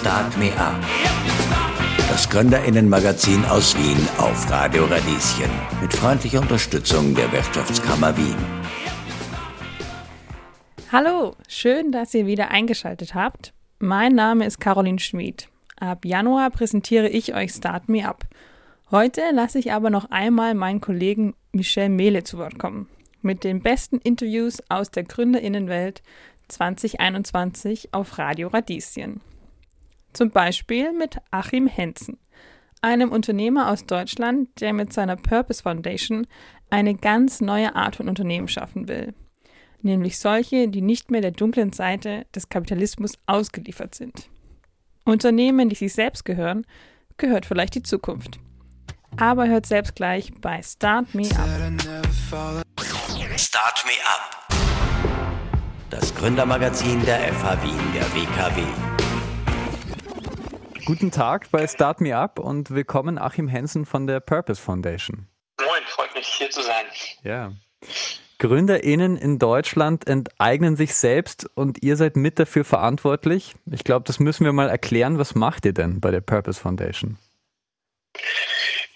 Start Me Up. Das Gründerinnenmagazin aus Wien auf Radio Radieschen mit freundlicher Unterstützung der Wirtschaftskammer Wien. Hallo, schön, dass ihr wieder eingeschaltet habt. Mein Name ist Caroline Schmid. Ab Januar präsentiere ich euch Start Me Up. Heute lasse ich aber noch einmal meinen Kollegen Michel Mehle zu Wort kommen. Mit den besten Interviews aus der Gründerinnenwelt 2021 auf Radio Radieschen. Zum Beispiel mit Achim Henzen, einem Unternehmer aus Deutschland, der mit seiner Purpose Foundation eine ganz neue Art von Unternehmen schaffen will. Nämlich solche, die nicht mehr der dunklen Seite des Kapitalismus ausgeliefert sind. Unternehmen, die sich selbst gehören, gehört vielleicht die Zukunft. Aber hört selbst gleich bei Start Me Up. Start Me Up. Das Gründermagazin der FH Wien der WKW. Guten Tag bei Start Me Up und willkommen Achim Hensen von der Purpose Foundation. Moin, freut mich hier zu sein. Ja. GründerInnen in Deutschland enteignen sich selbst und ihr seid mit dafür verantwortlich. Ich glaube, das müssen wir mal erklären. Was macht ihr denn bei der Purpose Foundation?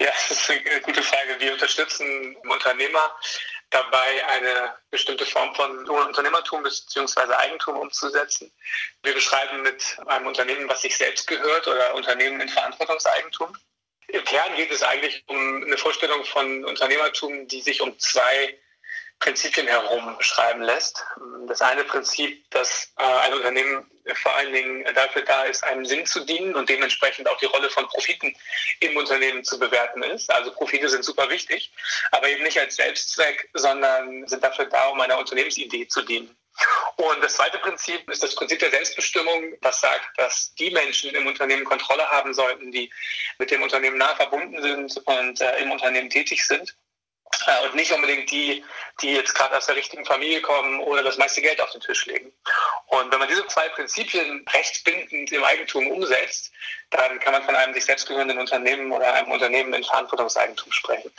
Ja, das ist eine gute Frage. Wir unterstützen Unternehmer dabei, eine bestimmte Form von Unternehmertum bzw. Eigentum umzusetzen. Wir beschreiben mit einem Unternehmen, was sich selbst gehört oder Unternehmen in Verantwortungseigentum. Im Kern geht es eigentlich um eine Vorstellung von Unternehmertum, die sich um zwei Prinzipien herum beschreiben lässt. Das eine Prinzip, dass äh, ein Unternehmen vor allen Dingen dafür da ist, einem Sinn zu dienen und dementsprechend auch die Rolle von Profiten im Unternehmen zu bewerten ist. Also Profite sind super wichtig, aber eben nicht als Selbstzweck, sondern sind dafür da, um einer Unternehmensidee zu dienen. Und das zweite Prinzip ist das Prinzip der Selbstbestimmung, das sagt, dass die Menschen im Unternehmen Kontrolle haben sollten, die mit dem Unternehmen nah verbunden sind und äh, im Unternehmen tätig sind. Äh, und nicht unbedingt die, die jetzt gerade aus der richtigen Familie kommen oder das meiste Geld auf den Tisch legen. Und wenn man diese zwei Prinzipien rechtsbindend im Eigentum umsetzt, dann kann man von einem sich selbst gehörenden Unternehmen oder einem Unternehmen in Verantwortungseigentum sprechen.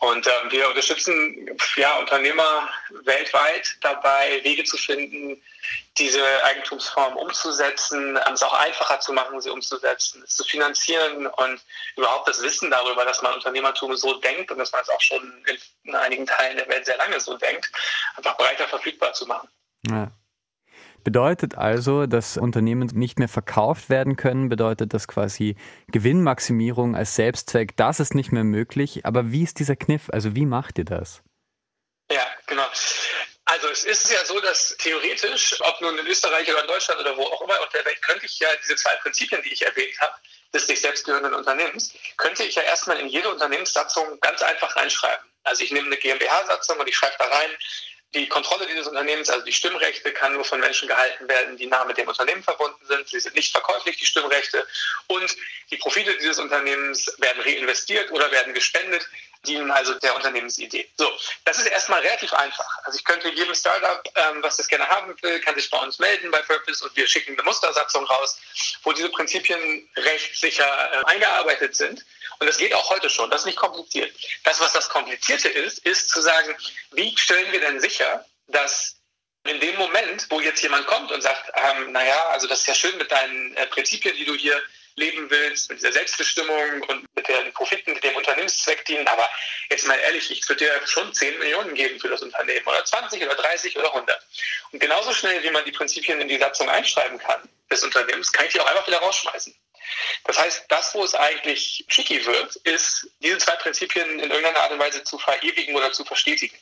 Und ähm, wir unterstützen ja, Unternehmer weltweit dabei, Wege zu finden, diese Eigentumsform umzusetzen, es auch einfacher zu machen, sie umzusetzen, es zu finanzieren und überhaupt das Wissen darüber, dass man Unternehmertum so denkt und dass man es auch schon in einigen Teilen der Welt sehr lange so denkt, einfach breiter verfügbar zu machen. Ja. Bedeutet also, dass Unternehmen nicht mehr verkauft werden können, bedeutet das quasi Gewinnmaximierung als Selbstzweck, das ist nicht mehr möglich. Aber wie ist dieser Kniff? Also wie macht ihr das? Ja, genau. Also es ist ja so, dass theoretisch, ob nun in Österreich oder in Deutschland oder wo auch immer auf der Welt, könnte ich ja diese zwei Prinzipien, die ich erwähnt habe, des sich selbstgehörenden Unternehmens, könnte ich ja erstmal in jede Unternehmenssatzung ganz einfach reinschreiben. Also ich nehme eine GmbH-Satzung und ich schreibe da rein, die Kontrolle dieses Unternehmens, also die Stimmrechte, kann nur von Menschen gehalten werden, die nah mit dem Unternehmen verbunden sind. Sie sind nicht verkäuflich, die Stimmrechte. Und die Profite dieses Unternehmens werden reinvestiert oder werden gespendet, dienen also der Unternehmensidee. So, das ist erstmal relativ einfach. Also ich könnte jedem Startup, ähm, was das gerne haben will, kann sich bei uns melden bei Purpose und wir schicken eine Mustersatzung raus, wo diese Prinzipien rechtssicher äh, eingearbeitet sind. Und das geht auch heute schon. Das ist nicht kompliziert. Das, was das Komplizierte ist, ist zu sagen, wie stellen wir denn sicher, dass in dem Moment, wo jetzt jemand kommt und sagt, ähm, naja, also das ist ja schön mit deinen äh, Prinzipien, die du hier leben willst, mit dieser Selbstbestimmung und mit den Profiten, die dem Unternehmenszweck dienen. Aber jetzt mal ehrlich, ich würde dir schon 10 Millionen geben für das Unternehmen oder 20 oder 30 oder 100. Und genauso schnell, wie man die Prinzipien in die Satzung einschreiben kann des Unternehmens, kann ich die auch einfach wieder rausschmeißen. Das heißt, das, wo es eigentlich tricky wird, ist, diese zwei Prinzipien in irgendeiner Art und Weise zu verewigen oder zu verstetigen.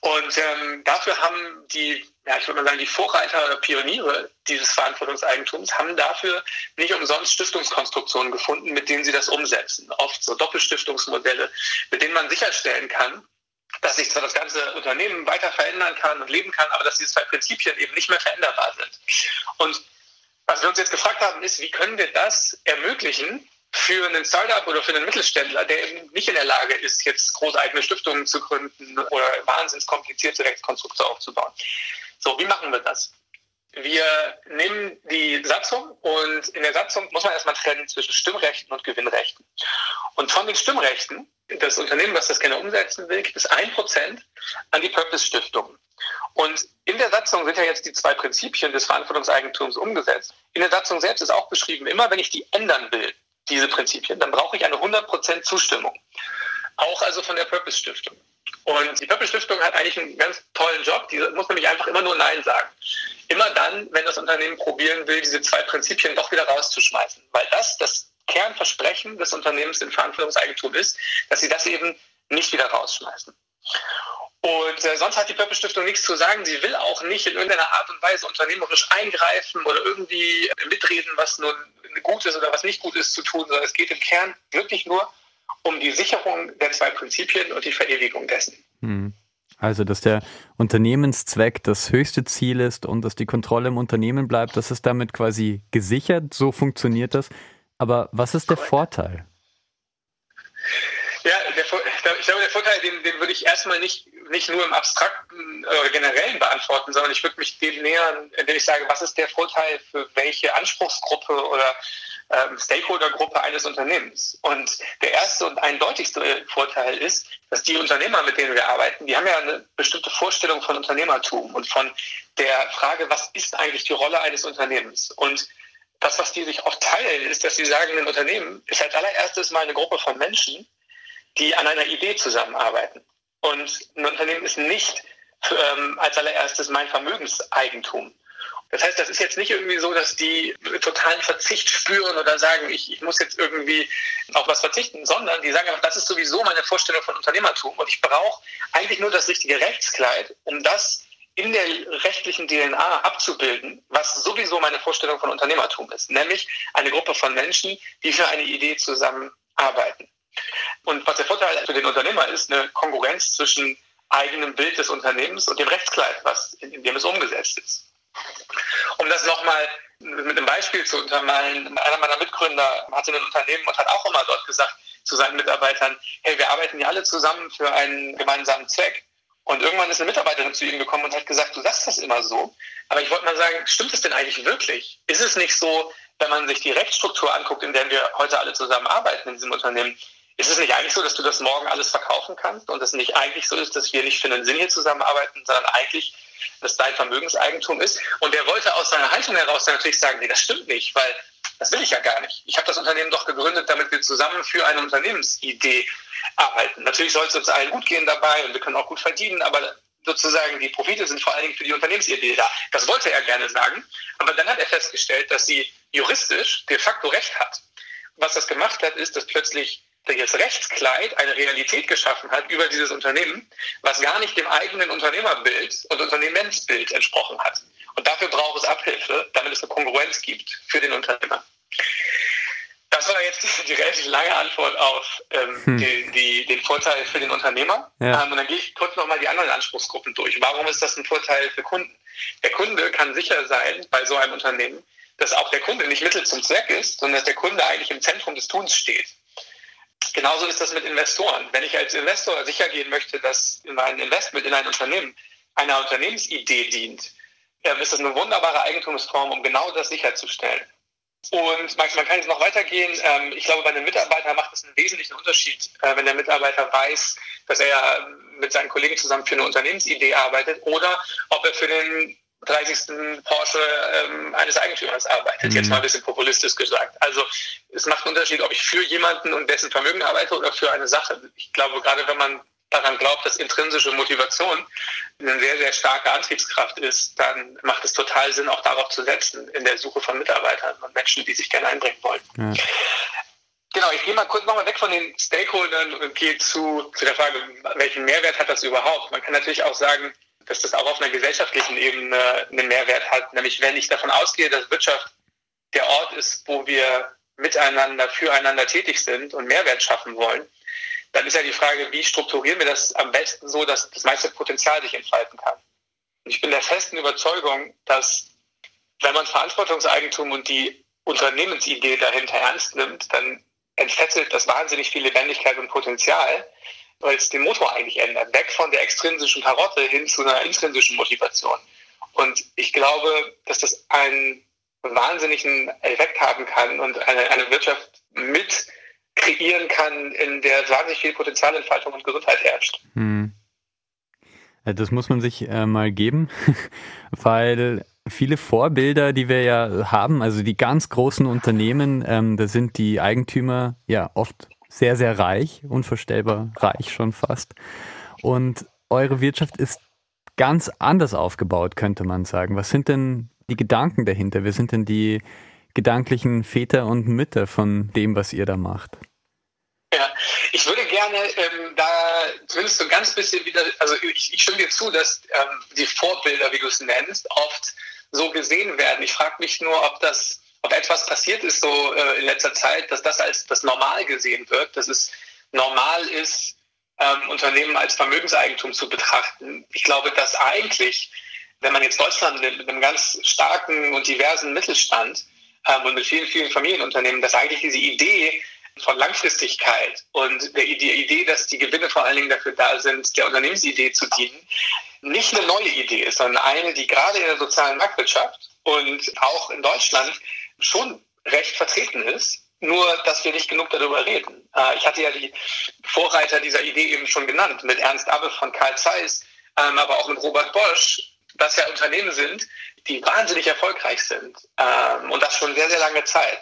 Und ähm, dafür haben die, ja, ich würde mal sagen, die Vorreiter oder Pioniere dieses Verantwortungseigentums haben dafür nicht umsonst Stiftungskonstruktionen gefunden, mit denen sie das umsetzen. Oft so Doppelstiftungsmodelle, mit denen man sicherstellen kann, dass sich zwar das ganze Unternehmen weiter verändern kann und leben kann, aber dass diese zwei Prinzipien eben nicht mehr veränderbar sind. Und was wir uns jetzt gefragt haben, ist, wie können wir das ermöglichen für einen Startup oder für einen Mittelständler, der eben nicht in der Lage ist, jetzt große eigene Stiftungen zu gründen oder wahnsinnig komplizierte Rechtskonstrukte aufzubauen. So, wie machen wir das? Wir nehmen die Satzung und in der Satzung muss man erstmal trennen zwischen Stimmrechten und Gewinnrechten. Und von den Stimmrechten, das Unternehmen, was das gerne umsetzen will, gibt es ein Prozent an die Purpose Stiftung. Und in der Satzung sind ja jetzt die zwei Prinzipien des Verantwortungseigentums umgesetzt. In der Satzung selbst ist auch beschrieben, immer wenn ich die ändern will, diese Prinzipien, dann brauche ich eine 100% Zustimmung. Auch also von der Purpose Stiftung. Und die Purpose Stiftung hat eigentlich einen ganz tollen Job. Die muss nämlich einfach immer nur Nein sagen. Immer dann, wenn das Unternehmen probieren will, diese zwei Prinzipien doch wieder rauszuschmeißen. Weil das das Kernversprechen des Unternehmens in Verantwortungseigentum ist, dass sie das eben nicht wieder rausschmeißen. Und äh, sonst hat die Purpose Stiftung nichts zu sagen. Sie will auch nicht in irgendeiner Art und Weise unternehmerisch eingreifen oder irgendwie mitreden, was nun gut ist oder was nicht gut ist zu tun, sondern es geht im Kern wirklich nur um die Sicherung der zwei Prinzipien und die Verewigung dessen. Hm. Also, dass der Unternehmenszweck das höchste Ziel ist und dass die Kontrolle im Unternehmen bleibt, das ist damit quasi gesichert, so funktioniert das. Aber was ist der Vorteil? Ich glaube, der Vorteil, den, den würde ich erstmal nicht, nicht nur im Abstrakten oder Generellen beantworten, sondern ich würde mich dem nähern, indem ich sage, was ist der Vorteil für welche Anspruchsgruppe oder ähm, Stakeholdergruppe eines Unternehmens. Und der erste und eindeutigste Vorteil ist, dass die Unternehmer, mit denen wir arbeiten, die haben ja eine bestimmte Vorstellung von Unternehmertum und von der Frage, was ist eigentlich die Rolle eines Unternehmens? Und das, was die sich auch teilen, ist, dass sie sagen, ein Unternehmen ist als allererstes mal eine Gruppe von Menschen, die an einer Idee zusammenarbeiten. Und ein Unternehmen ist nicht ähm, als allererstes mein Vermögenseigentum. Das heißt, das ist jetzt nicht irgendwie so, dass die totalen Verzicht spüren oder sagen, ich, ich muss jetzt irgendwie auf was verzichten, sondern die sagen einfach, das ist sowieso meine Vorstellung von Unternehmertum und ich brauche eigentlich nur das richtige Rechtskleid, um das in der rechtlichen DNA abzubilden, was sowieso meine Vorstellung von Unternehmertum ist, nämlich eine Gruppe von Menschen, die für eine Idee zusammenarbeiten. Und was der Vorteil für den Unternehmer ist, eine Konkurrenz zwischen eigenem Bild des Unternehmens und dem Rechtskleid, was in, in dem es umgesetzt ist. Um das nochmal mit einem Beispiel zu untermalen, einer meiner Mitgründer hatte ein Unternehmen und hat auch immer dort gesagt zu seinen Mitarbeitern, hey, wir arbeiten ja alle zusammen für einen gemeinsamen Zweck. Und irgendwann ist eine Mitarbeiterin zu ihm gekommen und hat gesagt, du sagst das immer so, aber ich wollte mal sagen, stimmt es denn eigentlich wirklich? Ist es nicht so, wenn man sich die Rechtsstruktur anguckt, in der wir heute alle zusammen arbeiten in diesem Unternehmen, ist es nicht eigentlich so, dass du das morgen alles verkaufen kannst und es nicht eigentlich so ist, dass wir nicht für einen Sinn hier zusammenarbeiten, sondern eigentlich das dein Vermögenseigentum ist. Und der wollte aus seiner Haltung heraus natürlich sagen, nee, das stimmt nicht, weil das will ich ja gar nicht. Ich habe das Unternehmen doch gegründet, damit wir zusammen für eine Unternehmensidee arbeiten. Natürlich soll es uns allen gut gehen dabei und wir können auch gut verdienen, aber sozusagen die Profite sind vor allen Dingen für die Unternehmensidee da. Das wollte er gerne sagen. Aber dann hat er festgestellt, dass sie juristisch de facto recht hat. Was das gemacht hat, ist, dass plötzlich das Rechtskleid eine Realität geschaffen hat über dieses Unternehmen, was gar nicht dem eigenen Unternehmerbild und Unternehmensbild entsprochen hat. Und dafür braucht es Abhilfe, damit es eine Kongruenz gibt für den Unternehmer. Das war jetzt die, relativ lange Antwort auf ähm, hm. die, die, den Vorteil für den Unternehmer. Ja. Ähm, und dann gehe ich kurz nochmal die anderen Anspruchsgruppen durch. Warum ist das ein Vorteil für Kunden? Der Kunde kann sicher sein bei so einem Unternehmen, dass auch der Kunde nicht Mittel zum Zweck ist, sondern dass der Kunde eigentlich im Zentrum des Tuns steht. Genauso ist das mit Investoren. Wenn ich als Investor sicher gehen möchte, dass mein Investment in ein Unternehmen einer Unternehmensidee dient, ist das eine wunderbare Eigentumsform, um genau das sicherzustellen. Und man kann jetzt noch weitergehen. Ähm, ich glaube, bei einem Mitarbeiter macht es einen wesentlichen Unterschied, äh, wenn der Mitarbeiter weiß, dass er mit seinen Kollegen zusammen für eine Unternehmensidee arbeitet oder ob er für den 30. Porsche ähm, eines Eigentümers arbeitet. Mhm. Jetzt mal ein bisschen populistisch gesagt. Also es macht einen Unterschied, ob ich für jemanden und dessen Vermögen arbeite oder für eine Sache. Ich glaube, gerade wenn man daran glaubt, dass intrinsische Motivation eine sehr, sehr starke Antriebskraft ist, dann macht es total Sinn, auch darauf zu setzen, in der Suche von Mitarbeitern und Menschen, die sich gerne einbringen wollen. Ja. Genau, ich gehe mal kurz nochmal weg von den Stakeholdern und gehe zu, zu der Frage, welchen Mehrwert hat das überhaupt? Man kann natürlich auch sagen, dass das auch auf einer gesellschaftlichen Ebene einen Mehrwert hat. Nämlich wenn ich davon ausgehe, dass Wirtschaft der Ort ist, wo wir miteinander, füreinander tätig sind und Mehrwert schaffen wollen, dann ist ja die Frage, wie strukturieren wir das am besten so, dass das meiste Potenzial sich entfalten kann. Und ich bin der festen Überzeugung, dass wenn man Verantwortungseigentum und die Unternehmensidee dahinter ernst nimmt, dann entfesselt das wahnsinnig viel Lebendigkeit und Potenzial weil es den Motor eigentlich ändert. Weg von der extrinsischen Karotte hin zu einer intrinsischen Motivation. Und ich glaube, dass das einen wahnsinnigen Effekt haben kann und eine, eine Wirtschaft mit kreieren kann, in der wahnsinnig viel Potenzialentfaltung und Gesundheit herrscht. Hm. Das muss man sich äh, mal geben, weil viele Vorbilder, die wir ja haben, also die ganz großen Unternehmen, ähm, da sind die Eigentümer ja oft sehr, sehr reich, unvorstellbar reich schon fast. Und eure Wirtschaft ist ganz anders aufgebaut, könnte man sagen. Was sind denn die Gedanken dahinter? Wer sind denn die gedanklichen Väter und Mütter von dem, was ihr da macht? Ja, ich würde gerne ähm, da zumindest so ein ganz bisschen wieder, also ich, ich stimme dir zu, dass ähm, die Vorbilder, wie du es nennst, oft so gesehen werden. Ich frage mich nur, ob das, ob etwas passiert ist so äh, in letzter Zeit, dass das als das normal gesehen wird, dass es normal ist, ähm, Unternehmen als Vermögenseigentum zu betrachten. Ich glaube, dass eigentlich, wenn man jetzt Deutschland nimmt, mit einem ganz starken und diversen Mittelstand ähm, und mit vielen, vielen Familienunternehmen, dass eigentlich diese Idee von Langfristigkeit und der, die Idee, dass die Gewinne vor allen Dingen dafür da sind, der Unternehmensidee zu dienen, nicht eine neue Idee ist, sondern eine, die gerade in der sozialen Marktwirtschaft und auch in Deutschland schon recht vertreten ist, nur dass wir nicht genug darüber reden. Äh, ich hatte ja die Vorreiter dieser Idee eben schon genannt, mit Ernst Abbe von Karl Zeiss, ähm, aber auch mit Robert Bosch, dass ja Unternehmen sind, die wahnsinnig erfolgreich sind ähm, und das schon sehr, sehr lange Zeit.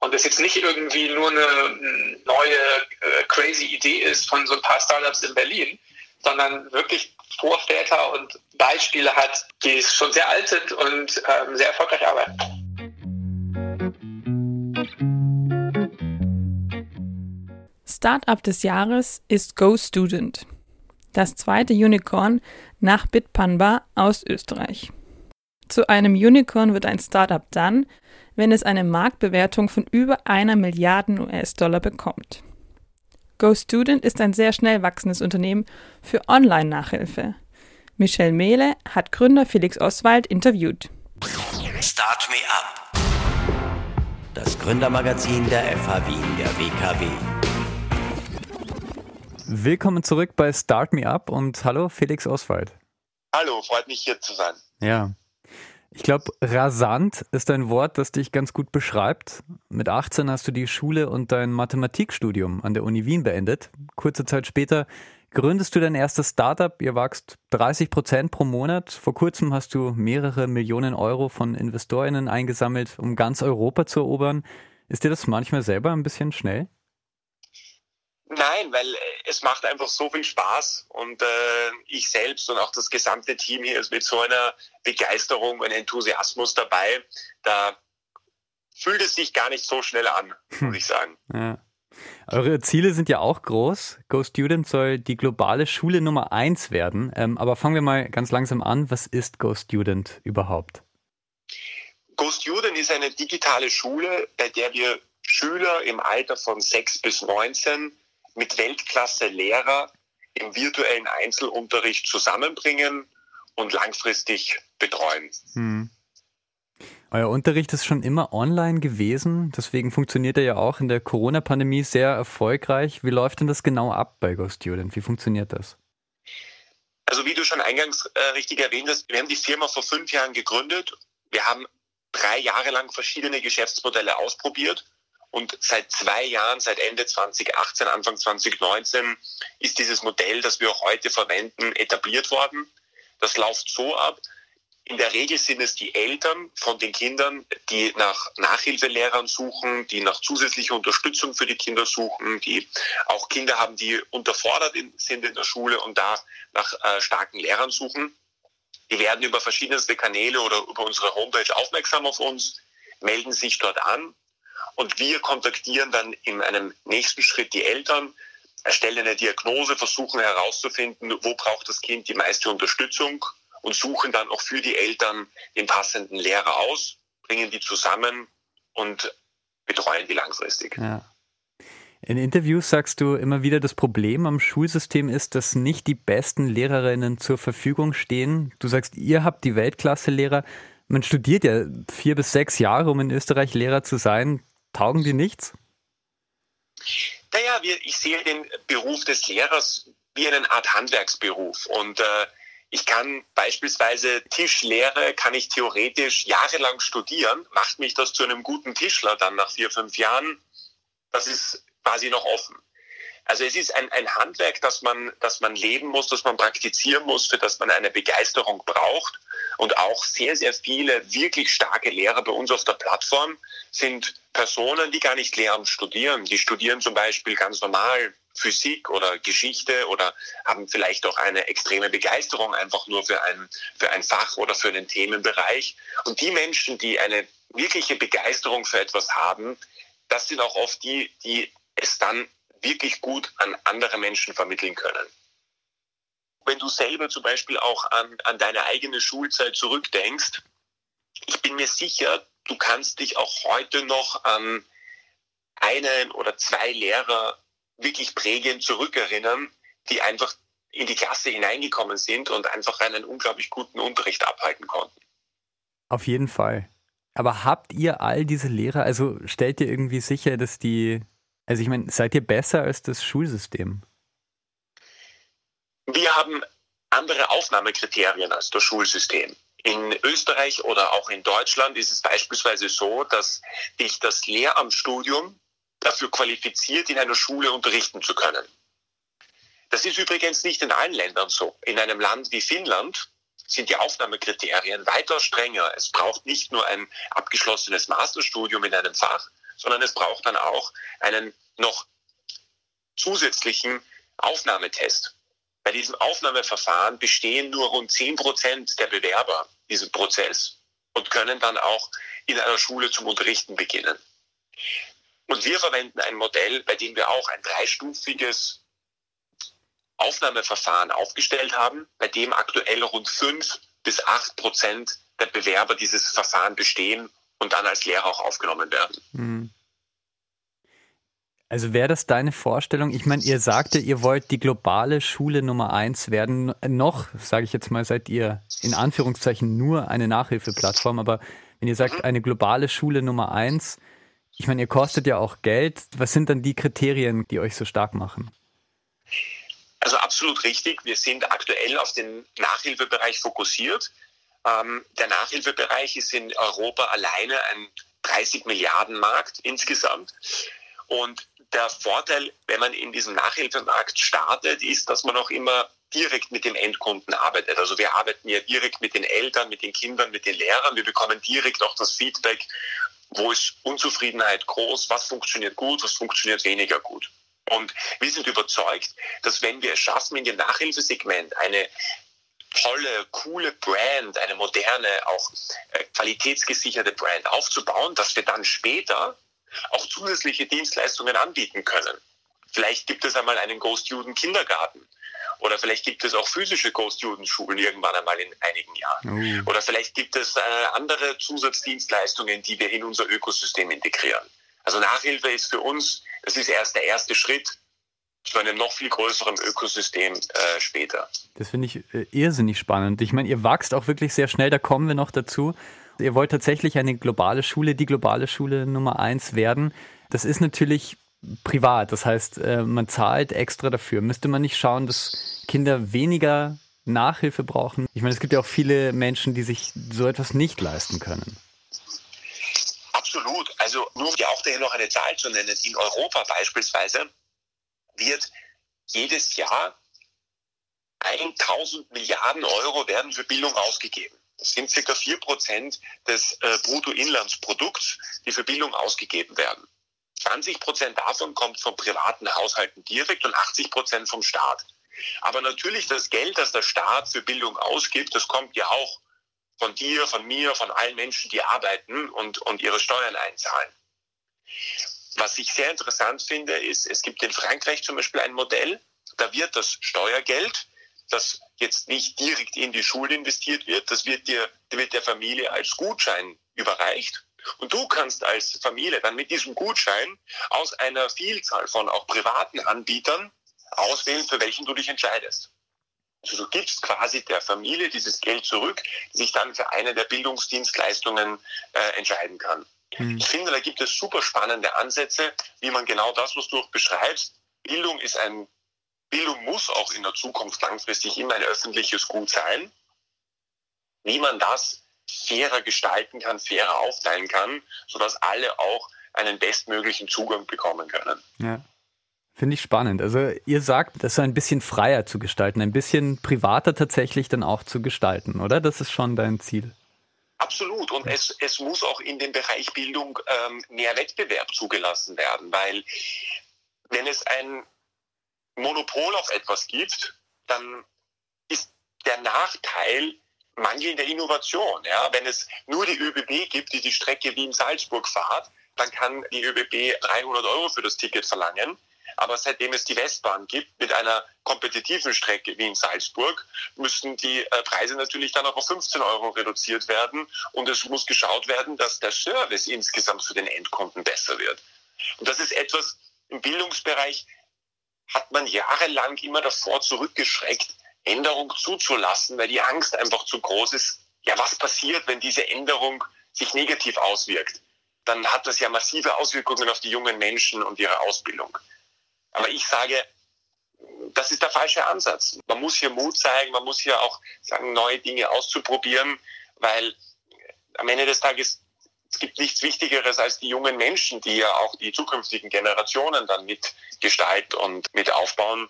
Und es jetzt nicht irgendwie nur eine neue äh, crazy Idee ist von so ein paar Startups in Berlin, sondern wirklich Vorväter und Beispiele hat, die schon sehr alt sind und ähm, sehr erfolgreich arbeiten. Startup des Jahres ist GoStudent, das zweite Unicorn nach Bitpanda aus Österreich. Zu einem Unicorn wird ein Startup dann, wenn es eine Marktbewertung von über einer Milliarde US-Dollar bekommt. GoStudent ist ein sehr schnell wachsendes Unternehmen für Online-Nachhilfe. Michelle Mehle hat Gründer Felix Oswald interviewt. Start Me Up. Das Gründermagazin der FH Wien der WKW. Willkommen zurück bei Start Me Up und hallo Felix Oswald. Hallo, freut mich hier zu sein. Ja. Ich glaube, rasant ist ein Wort, das dich ganz gut beschreibt. Mit 18 hast du die Schule und dein Mathematikstudium an der Uni Wien beendet. Kurze Zeit später gründest du dein erstes Startup. Ihr wachst 30 Prozent pro Monat. Vor kurzem hast du mehrere Millionen Euro von InvestorInnen eingesammelt, um ganz Europa zu erobern. Ist dir das manchmal selber ein bisschen schnell? Nein, weil äh, es macht einfach so viel Spaß und äh, ich selbst und auch das gesamte Team hier ist mit so einer Begeisterung und Enthusiasmus dabei. Da fühlt es sich gar nicht so schnell an, muss hm. ich sagen. Ja. Eure Ziele sind ja auch groß. Go Student soll die globale Schule Nummer eins werden. Ähm, aber fangen wir mal ganz langsam an. Was ist Go Student überhaupt? Go Student ist eine digitale Schule, bei der wir Schüler im Alter von 6 bis 19 mit Weltklasse-Lehrer im virtuellen Einzelunterricht zusammenbringen und langfristig betreuen. Hm. Euer Unterricht ist schon immer online gewesen, deswegen funktioniert er ja auch in der Corona-Pandemie sehr erfolgreich. Wie läuft denn das genau ab bei GoStudent? Wie funktioniert das? Also wie du schon eingangs äh, richtig erwähnt hast, wir haben die Firma vor fünf Jahren gegründet. Wir haben drei Jahre lang verschiedene Geschäftsmodelle ausprobiert und seit zwei Jahren, seit Ende 2018, Anfang 2019, ist dieses Modell, das wir auch heute verwenden, etabliert worden. Das läuft so ab. In der Regel sind es die Eltern von den Kindern, die nach Nachhilfelehrern suchen, die nach zusätzlicher Unterstützung für die Kinder suchen, die auch Kinder haben, die unterfordert sind in der Schule und da nach äh, starken Lehrern suchen. Die werden über verschiedenste Kanäle oder über unsere Homepage aufmerksam auf uns, melden sich dort an und wir kontaktieren dann in einem nächsten Schritt die Eltern, erstellen eine Diagnose, versuchen herauszufinden, wo braucht das Kind die meiste Unterstützung und suchen dann auch für die Eltern den passenden Lehrer aus, bringen die zusammen und betreuen die langfristig. Ja. In Interviews sagst du immer wieder, das Problem am Schulsystem ist, dass nicht die besten Lehrerinnen zur Verfügung stehen. Du sagst, ihr habt die Weltklasse-Lehrer. Man studiert ja vier bis sechs Jahre, um in Österreich Lehrer zu sein. Taugen die nichts? Naja, ich sehe den Beruf des Lehrers wie eine Art Handwerksberuf. Und äh, ich kann beispielsweise Tischlehre, kann ich theoretisch jahrelang studieren. Macht mich das zu einem guten Tischler dann nach vier, fünf Jahren? Das ist quasi noch offen. Also es ist ein, ein Handwerk, das man, das man leben muss, das man praktizieren muss, für das man eine Begeisterung braucht. Und auch sehr, sehr viele wirklich starke Lehrer bei uns auf der Plattform sind Personen, die gar nicht Lehramt studieren. Die studieren zum Beispiel ganz normal Physik oder Geschichte oder haben vielleicht auch eine extreme Begeisterung einfach nur für ein, für ein Fach oder für einen Themenbereich. Und die Menschen, die eine wirkliche Begeisterung für etwas haben, das sind auch oft die, die es dann wirklich gut an andere Menschen vermitteln können. Wenn du selber zum Beispiel auch an, an deine eigene Schulzeit zurückdenkst, ich bin mir sicher, du kannst dich auch heute noch an einen oder zwei Lehrer wirklich prägend zurückerinnern, die einfach in die Klasse hineingekommen sind und einfach einen unglaublich guten Unterricht abhalten konnten. Auf jeden Fall. Aber habt ihr all diese Lehrer, also stellt ihr irgendwie sicher, dass die also ich meine, seid ihr besser als das Schulsystem? Wir haben andere Aufnahmekriterien als das Schulsystem. In Österreich oder auch in Deutschland ist es beispielsweise so, dass dich das Lehramtsstudium dafür qualifiziert, in einer Schule unterrichten zu können. Das ist übrigens nicht in allen Ländern so. In einem Land wie Finnland sind die Aufnahmekriterien weiter strenger. Es braucht nicht nur ein abgeschlossenes Masterstudium in einem Fach, sondern es braucht dann auch einen noch zusätzlichen Aufnahmetest. Bei diesem Aufnahmeverfahren bestehen nur rund 10 Prozent der Bewerber diesen Prozess und können dann auch in einer Schule zum Unterrichten beginnen. Und wir verwenden ein Modell, bei dem wir auch ein dreistufiges Aufnahmeverfahren aufgestellt haben, bei dem aktuell rund 5 bis 8 Prozent der Bewerber dieses Verfahren bestehen und dann als Lehrer auch aufgenommen werden. Mhm. Also wäre das deine Vorstellung? Ich meine, ihr sagte, ihr wollt die globale Schule Nummer eins werden. Noch, sage ich jetzt mal, seid ihr in Anführungszeichen nur eine Nachhilfeplattform. Aber wenn ihr sagt, eine globale Schule Nummer eins, ich meine, ihr kostet ja auch Geld. Was sind dann die Kriterien, die euch so stark machen? Also absolut richtig. Wir sind aktuell auf den Nachhilfebereich fokussiert. Ähm, der Nachhilfebereich ist in Europa alleine ein 30 Milliarden Markt insgesamt. Und der Vorteil, wenn man in diesem Nachhilfemarkt startet, ist, dass man auch immer direkt mit dem Endkunden arbeitet. Also wir arbeiten ja direkt mit den Eltern, mit den Kindern, mit den Lehrern. Wir bekommen direkt auch das Feedback, wo ist Unzufriedenheit groß, was funktioniert gut, was funktioniert weniger gut. Und wir sind überzeugt, dass wenn wir es schaffen, in dem Nachhilfesegment eine tolle, coole Brand, eine moderne, auch äh, qualitätsgesicherte Brand aufzubauen, dass wir dann später auch zusätzliche Dienstleistungen anbieten können. Vielleicht gibt es einmal einen Ghost-Juden-Kindergarten. Oder vielleicht gibt es auch physische Ghost-Juden-Schulen irgendwann einmal in einigen Jahren. Oh. Oder vielleicht gibt es äh, andere Zusatzdienstleistungen, die wir in unser Ökosystem integrieren. Also Nachhilfe ist für uns, das ist erst der erste Schritt zu einem noch viel größeren Ökosystem äh, später. Das finde ich äh, irrsinnig spannend. Ich meine, ihr wachst auch wirklich sehr schnell, da kommen wir noch dazu. Ihr wollt tatsächlich eine globale Schule, die globale Schule Nummer eins werden. Das ist natürlich privat, das heißt, äh, man zahlt extra dafür. Müsste man nicht schauen, dass Kinder weniger Nachhilfe brauchen? Ich meine, es gibt ja auch viele Menschen, die sich so etwas nicht leisten können. Absolut. Also nur um dir auch daher noch eine Zahl zu nennen. In Europa beispielsweise wird jedes Jahr 1000 Milliarden Euro werden für Bildung ausgegeben. Das sind vier Prozent des äh, Bruttoinlandsprodukts, die für Bildung ausgegeben werden. 20 Prozent davon kommt von privaten Haushalten direkt und 80 Prozent vom Staat. Aber natürlich das Geld, das der Staat für Bildung ausgibt, das kommt ja auch von dir, von mir, von allen Menschen, die arbeiten und, und ihre Steuern einzahlen. Was ich sehr interessant finde, ist, es gibt in Frankreich zum Beispiel ein Modell, da wird das Steuergeld das jetzt nicht direkt in die Schule investiert wird, das wird dir, wird der Familie als Gutschein überreicht. Und du kannst als Familie dann mit diesem Gutschein aus einer Vielzahl von auch privaten Anbietern auswählen, für welchen du dich entscheidest. Also du gibst quasi der Familie dieses Geld zurück, die sich dann für eine der Bildungsdienstleistungen äh, entscheiden kann. Mhm. Ich finde, da gibt es super spannende Ansätze, wie man genau das, was du auch beschreibst, Bildung ist ein Bildung muss auch in der Zukunft langfristig immer ein öffentliches Gut sein. Wie man das fairer gestalten kann, fairer aufteilen kann, sodass alle auch einen bestmöglichen Zugang bekommen können. Ja. Finde ich spannend. Also ihr sagt, das so ein bisschen freier zu gestalten, ein bisschen privater tatsächlich dann auch zu gestalten, oder? Das ist schon dein Ziel. Absolut. Und es, es muss auch in dem Bereich Bildung ähm, mehr Wettbewerb zugelassen werden, weil wenn es ein Monopol auf etwas gibt, dann ist der Nachteil mangelnde Innovation. Ja? Wenn es nur die ÖBB gibt, die die Strecke Wien-Salzburg fahrt, dann kann die ÖBB 300 Euro für das Ticket verlangen. Aber seitdem es die Westbahn gibt mit einer kompetitiven Strecke wie in Salzburg, müssen die äh, Preise natürlich dann auch auf 15 Euro reduziert werden. Und es muss geschaut werden, dass der Service insgesamt für den Endkunden besser wird. Und das ist etwas im Bildungsbereich, hat man jahrelang immer davor zurückgeschreckt, Änderung zuzulassen, weil die Angst einfach zu groß ist. Ja, was passiert, wenn diese Änderung sich negativ auswirkt? Dann hat das ja massive Auswirkungen auf die jungen Menschen und ihre Ausbildung. Aber ich sage, das ist der falsche Ansatz. Man muss hier Mut zeigen, man muss hier auch sagen, neue Dinge auszuprobieren, weil am Ende des Tages es gibt nichts Wichtigeres als die jungen Menschen, die ja auch die zukünftigen Generationen dann mitgestalten und mit aufbauen.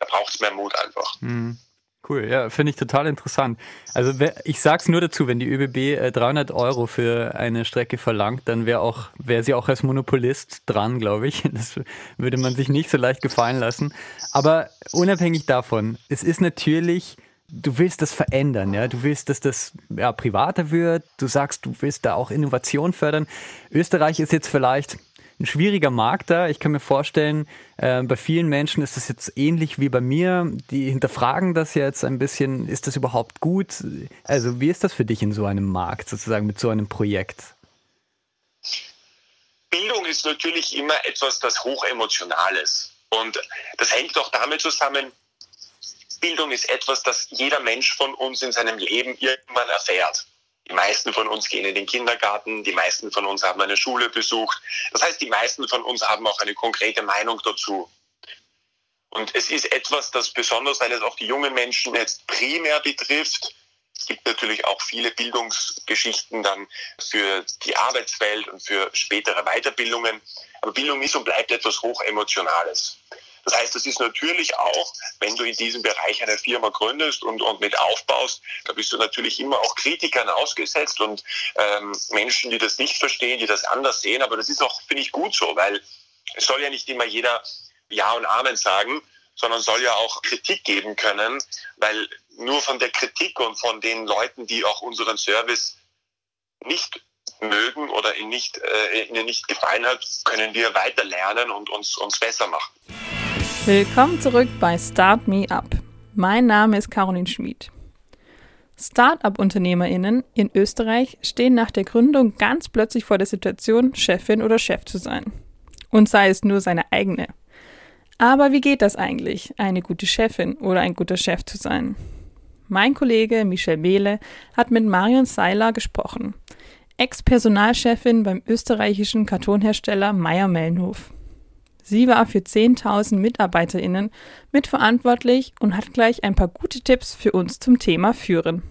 Da braucht es mehr Mut einfach. Mhm. Cool, ja, finde ich total interessant. Also ich sag's nur dazu, wenn die ÖBB äh, 300 Euro für eine Strecke verlangt, dann wäre auch wäre sie auch als Monopolist dran, glaube ich. Das würde man sich nicht so leicht gefallen lassen. Aber unabhängig davon, es ist natürlich du willst das verändern, ja, du willst, dass das ja, privater wird, du sagst, du willst da auch Innovation fördern. Österreich ist jetzt vielleicht ein schwieriger Markt da. Ich kann mir vorstellen, äh, bei vielen Menschen ist das jetzt ähnlich wie bei mir. Die hinterfragen das jetzt ein bisschen. Ist das überhaupt gut? Also wie ist das für dich in so einem Markt, sozusagen mit so einem Projekt? Bildung ist natürlich immer etwas, das hochemotional ist. Und das hängt auch damit zusammen, Bildung ist etwas, das jeder Mensch von uns in seinem Leben irgendwann erfährt. Die meisten von uns gehen in den Kindergarten, die meisten von uns haben eine Schule besucht. Das heißt, die meisten von uns haben auch eine konkrete Meinung dazu. Und es ist etwas, das besonders, weil es auch die jungen Menschen jetzt primär betrifft, es gibt natürlich auch viele Bildungsgeschichten dann für die Arbeitswelt und für spätere Weiterbildungen. Aber Bildung ist und bleibt etwas Hochemotionales. Das heißt, es ist natürlich auch, wenn du in diesem Bereich eine Firma gründest und, und mit aufbaust, da bist du natürlich immer auch Kritikern ausgesetzt und ähm, Menschen, die das nicht verstehen, die das anders sehen. Aber das ist auch, finde ich, gut so, weil es soll ja nicht immer jeder Ja und Amen sagen, sondern soll ja auch Kritik geben können, weil nur von der Kritik und von den Leuten, die auch unseren Service nicht mögen oder ihnen nicht, äh, ihnen nicht gefallen hat, können wir weiter lernen und uns, uns besser machen. Willkommen zurück bei Start Me Up. Mein Name ist Caroline Schmid. Start-up-UnternehmerInnen in Österreich stehen nach der Gründung ganz plötzlich vor der Situation, Chefin oder Chef zu sein. Und sei es nur seine eigene. Aber wie geht das eigentlich, eine gute Chefin oder ein guter Chef zu sein? Mein Kollege Michel Behle hat mit Marion Seiler gesprochen, Ex-Personalchefin beim österreichischen Kartonhersteller Meyer-Mellenhof. Sie war für 10.000 MitarbeiterInnen mitverantwortlich und hat gleich ein paar gute Tipps für uns zum Thema Führen.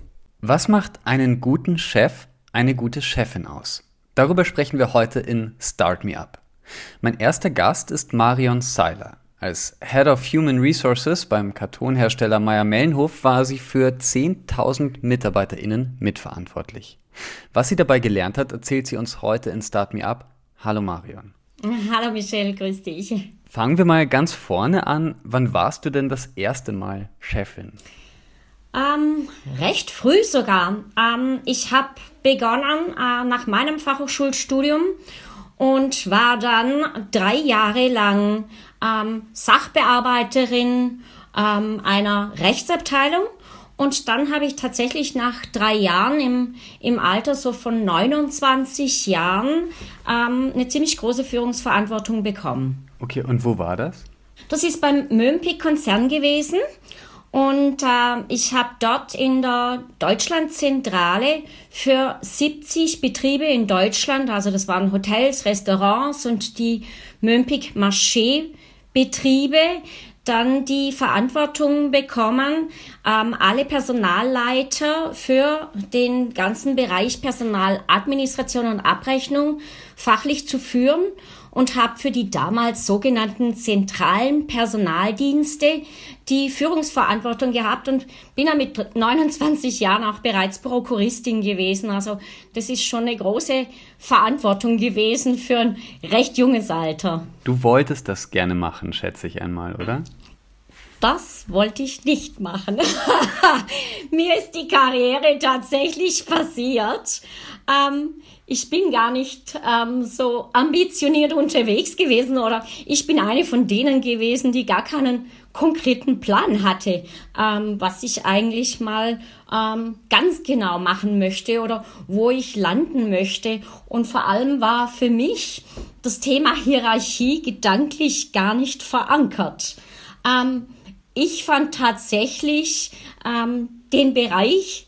Was macht einen guten Chef, eine gute Chefin aus? Darüber sprechen wir heute in Start Me Up. Mein erster Gast ist Marion Seiler. Als Head of Human Resources beim Kartonhersteller Meyer-Mellenhof war sie für 10.000 MitarbeiterInnen mitverantwortlich. Was sie dabei gelernt hat, erzählt sie uns heute in Start Me Up. Hallo Marion. Hallo Michelle, grüß dich. Fangen wir mal ganz vorne an. Wann warst du denn das erste Mal Chefin? Ähm, recht früh sogar. Ähm, ich habe begonnen äh, nach meinem Fachhochschulstudium und war dann drei Jahre lang ähm, Sachbearbeiterin ähm, einer Rechtsabteilung und dann habe ich tatsächlich nach drei Jahren im, im Alter so von 29 Jahren ähm, eine ziemlich große Führungsverantwortung bekommen. Okay, und wo war das? Das ist beim Mömpik-Konzern gewesen. Und äh, ich habe dort in der Deutschlandzentrale für 70 Betriebe in Deutschland, also das waren Hotels, Restaurants und die Mömpik Marché Betriebe, dann die Verantwortung bekommen, ähm, alle Personalleiter für den ganzen Bereich Personaladministration und Abrechnung fachlich zu führen und habe für die damals sogenannten zentralen Personaldienste die Führungsverantwortung gehabt und bin ja mit 29 Jahren auch bereits Prokuristin gewesen. Also das ist schon eine große Verantwortung gewesen für ein recht junges Alter. Du wolltest das gerne machen, schätze ich einmal, oder? Das wollte ich nicht machen. Mir ist die Karriere tatsächlich passiert. Ähm, ich bin gar nicht ähm, so ambitioniert unterwegs gewesen oder ich bin eine von denen gewesen, die gar keinen konkreten Plan hatte, ähm, was ich eigentlich mal ähm, ganz genau machen möchte oder wo ich landen möchte. Und vor allem war für mich das Thema Hierarchie gedanklich gar nicht verankert. Ähm, ich fand tatsächlich ähm, den Bereich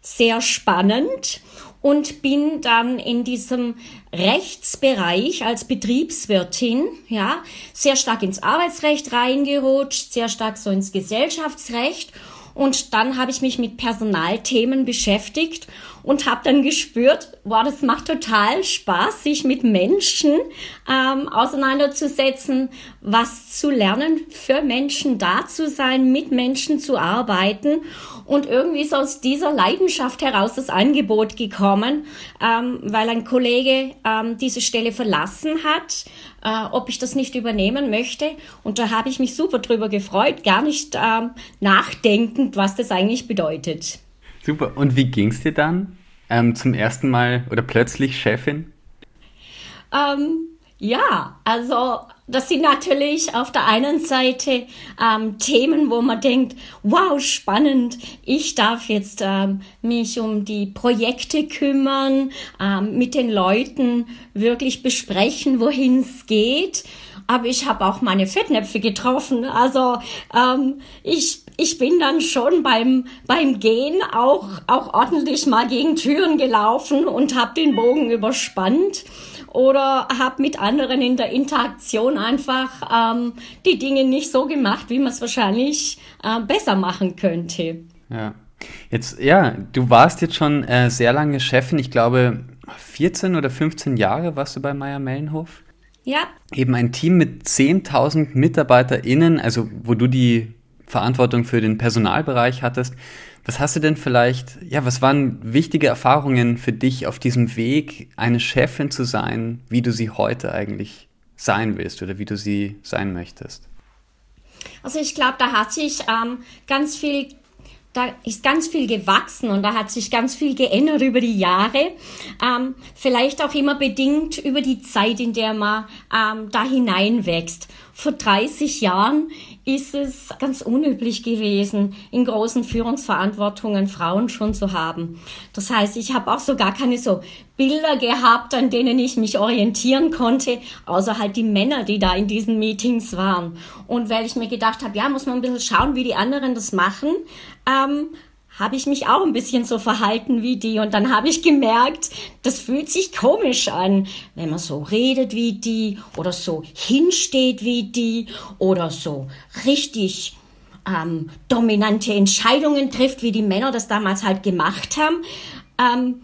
sehr spannend und bin dann in diesem Rechtsbereich als Betriebswirtin, ja, sehr stark ins Arbeitsrecht reingerutscht, sehr stark so ins Gesellschaftsrecht. Und dann habe ich mich mit Personalthemen beschäftigt und habe dann gespürt, wow, das macht total Spaß, sich mit Menschen ähm, auseinanderzusetzen, was zu lernen, für Menschen da zu sein, mit Menschen zu arbeiten. Und irgendwie ist aus dieser Leidenschaft heraus das Angebot gekommen, ähm, weil ein Kollege ähm, diese Stelle verlassen hat, äh, ob ich das nicht übernehmen möchte. Und da habe ich mich super drüber gefreut, gar nicht ähm, nachdenkend, was das eigentlich bedeutet. Super. Und wie ging es dir dann ähm, zum ersten Mal oder plötzlich Chefin? Ähm, ja, also das sind natürlich auf der einen Seite ähm, Themen, wo man denkt, wow, spannend, ich darf jetzt ähm, mich um die Projekte kümmern, ähm, mit den Leuten wirklich besprechen, wohin es geht. Aber ich habe auch meine Fettnäpfe getroffen. Also ähm, ich ich bin dann schon beim, beim Gehen auch, auch ordentlich mal gegen Türen gelaufen und habe den Bogen überspannt oder habe mit anderen in der Interaktion einfach ähm, die Dinge nicht so gemacht, wie man es wahrscheinlich äh, besser machen könnte. Ja. Jetzt, ja, du warst jetzt schon äh, sehr lange Chefin. Ich glaube, 14 oder 15 Jahre warst du bei Meier Mellenhof. Ja. Eben ein Team mit 10.000 MitarbeiterInnen, also wo du die Verantwortung für den Personalbereich hattest. Was hast du denn vielleicht, ja, was waren wichtige Erfahrungen für dich auf diesem Weg, eine Chefin zu sein, wie du sie heute eigentlich sein willst oder wie du sie sein möchtest? Also ich glaube, da hat sich ähm, ganz viel da ist ganz viel gewachsen und da hat sich ganz viel geändert über die Jahre. Ähm, vielleicht auch immer bedingt über die Zeit, in der man ähm, da hineinwächst. Vor 30 Jahren ist es ganz unüblich gewesen, in großen Führungsverantwortungen Frauen schon zu haben. Das heißt, ich habe auch so gar keine so Bilder gehabt, an denen ich mich orientieren konnte, außer halt die Männer, die da in diesen Meetings waren. Und weil ich mir gedacht habe, ja, muss man ein bisschen schauen, wie die anderen das machen, ähm, habe ich mich auch ein bisschen so verhalten wie die. Und dann habe ich gemerkt, das fühlt sich komisch an, wenn man so redet wie die oder so hinsteht wie die oder so richtig ähm, dominante Entscheidungen trifft, wie die Männer das damals halt gemacht haben. Ähm,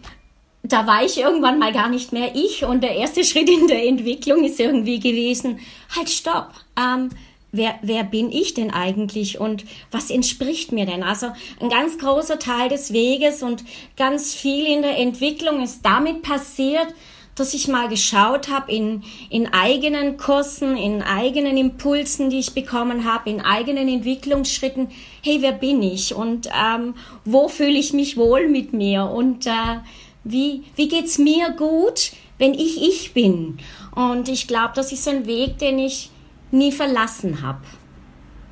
da war ich irgendwann mal gar nicht mehr ich und der erste Schritt in der Entwicklung ist irgendwie gewesen, halt stopp. Ähm, wer, wer bin ich denn eigentlich und was entspricht mir denn? Also ein ganz großer Teil des Weges und ganz viel in der Entwicklung ist damit passiert, dass ich mal geschaut habe in, in eigenen Kursen, in eigenen Impulsen, die ich bekommen habe, in eigenen Entwicklungsschritten, hey, wer bin ich und ähm, wo fühle ich mich wohl mit mir und äh, wie, wie geht's mir gut, wenn ich ich bin? Und ich glaube, das ist ein Weg, den ich nie verlassen habe.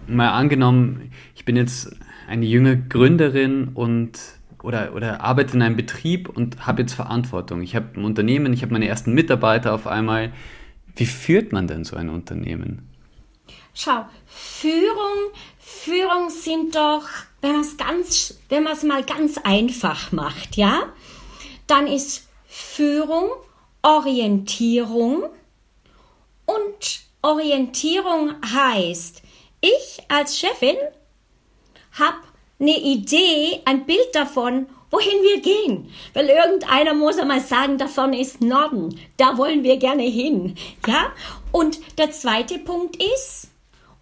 Mal angenommen, ich bin jetzt eine junge Gründerin und oder, oder arbeite in einem Betrieb und habe jetzt Verantwortung. Ich habe ein Unternehmen, ich habe meine ersten Mitarbeiter auf einmal. Wie führt man denn so ein Unternehmen? Schau, Führung, Führung sind doch, wenn man es ganz, wenn man es mal ganz einfach macht, ja, dann ist Führung Orientierung und Orientierung heißt, ich als Chefin habe eine Idee, ein Bild davon, wohin wir gehen. Weil irgendeiner muss einmal sagen, davon ist Norden. Da wollen wir gerne hin. Ja? Und der zweite Punkt ist,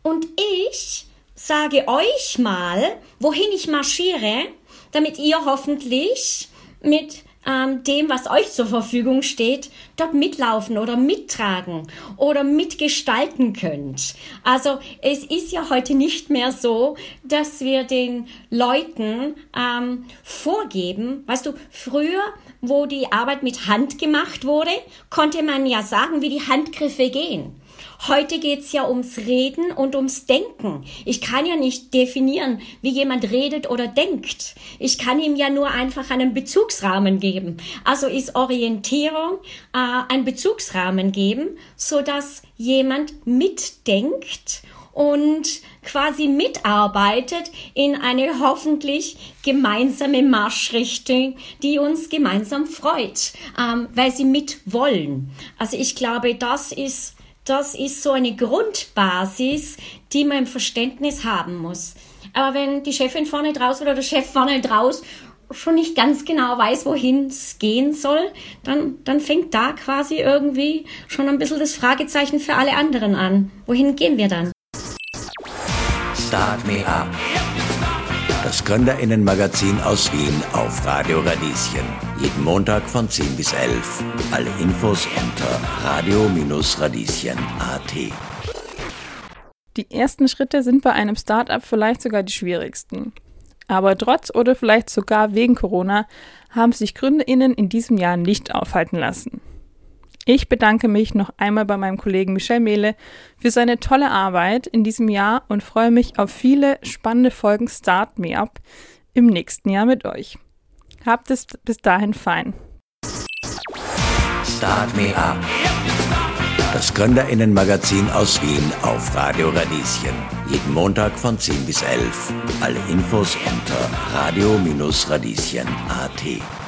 und ich sage euch mal, wohin ich marschiere, damit ihr hoffentlich mit ähm, dem, was euch zur Verfügung steht, dort mitlaufen oder mittragen oder mitgestalten könnt. Also es ist ja heute nicht mehr so, dass wir den Leuten ähm, vorgeben, weißt du, früher wo die Arbeit mit Hand gemacht wurde, konnte man ja sagen, wie die Handgriffe gehen. Heute geht's ja ums Reden und ums Denken. Ich kann ja nicht definieren, wie jemand redet oder denkt. Ich kann ihm ja nur einfach einen Bezugsrahmen geben. Also ist Orientierung äh, ein Bezugsrahmen geben, so dass jemand mitdenkt und quasi mitarbeitet in eine hoffentlich gemeinsame Marschrichtung, die uns gemeinsam freut, ähm, weil sie mitwollen. Also ich glaube, das ist das ist so eine Grundbasis, die man im Verständnis haben muss. Aber wenn die Chefin vorne draus oder der Chef vorne draus schon nicht ganz genau weiß, wohin es gehen soll, dann, dann fängt da quasi irgendwie schon ein bisschen das Fragezeichen für alle anderen an. Wohin gehen wir dann? Start Me Up das Gründerinnenmagazin aus Wien auf Radio Radieschen. Jeden Montag von 10 bis 11. Alle Infos unter radio-radieschen.at. Die ersten Schritte sind bei einem Startup vielleicht sogar die schwierigsten. Aber trotz oder vielleicht sogar wegen Corona haben sich GründerInnen in diesem Jahr nicht aufhalten lassen. Ich bedanke mich noch einmal bei meinem Kollegen Michel Mehle für seine tolle Arbeit in diesem Jahr und freue mich auf viele spannende Folgen Start Me Up im nächsten Jahr mit euch. Habt es bis dahin fein. Start Me Up. Das Gründerinnenmagazin aus Wien auf Radio Radieschen. Jeden Montag von 10 bis 11. Alle Infos unter radio-radieschen.at.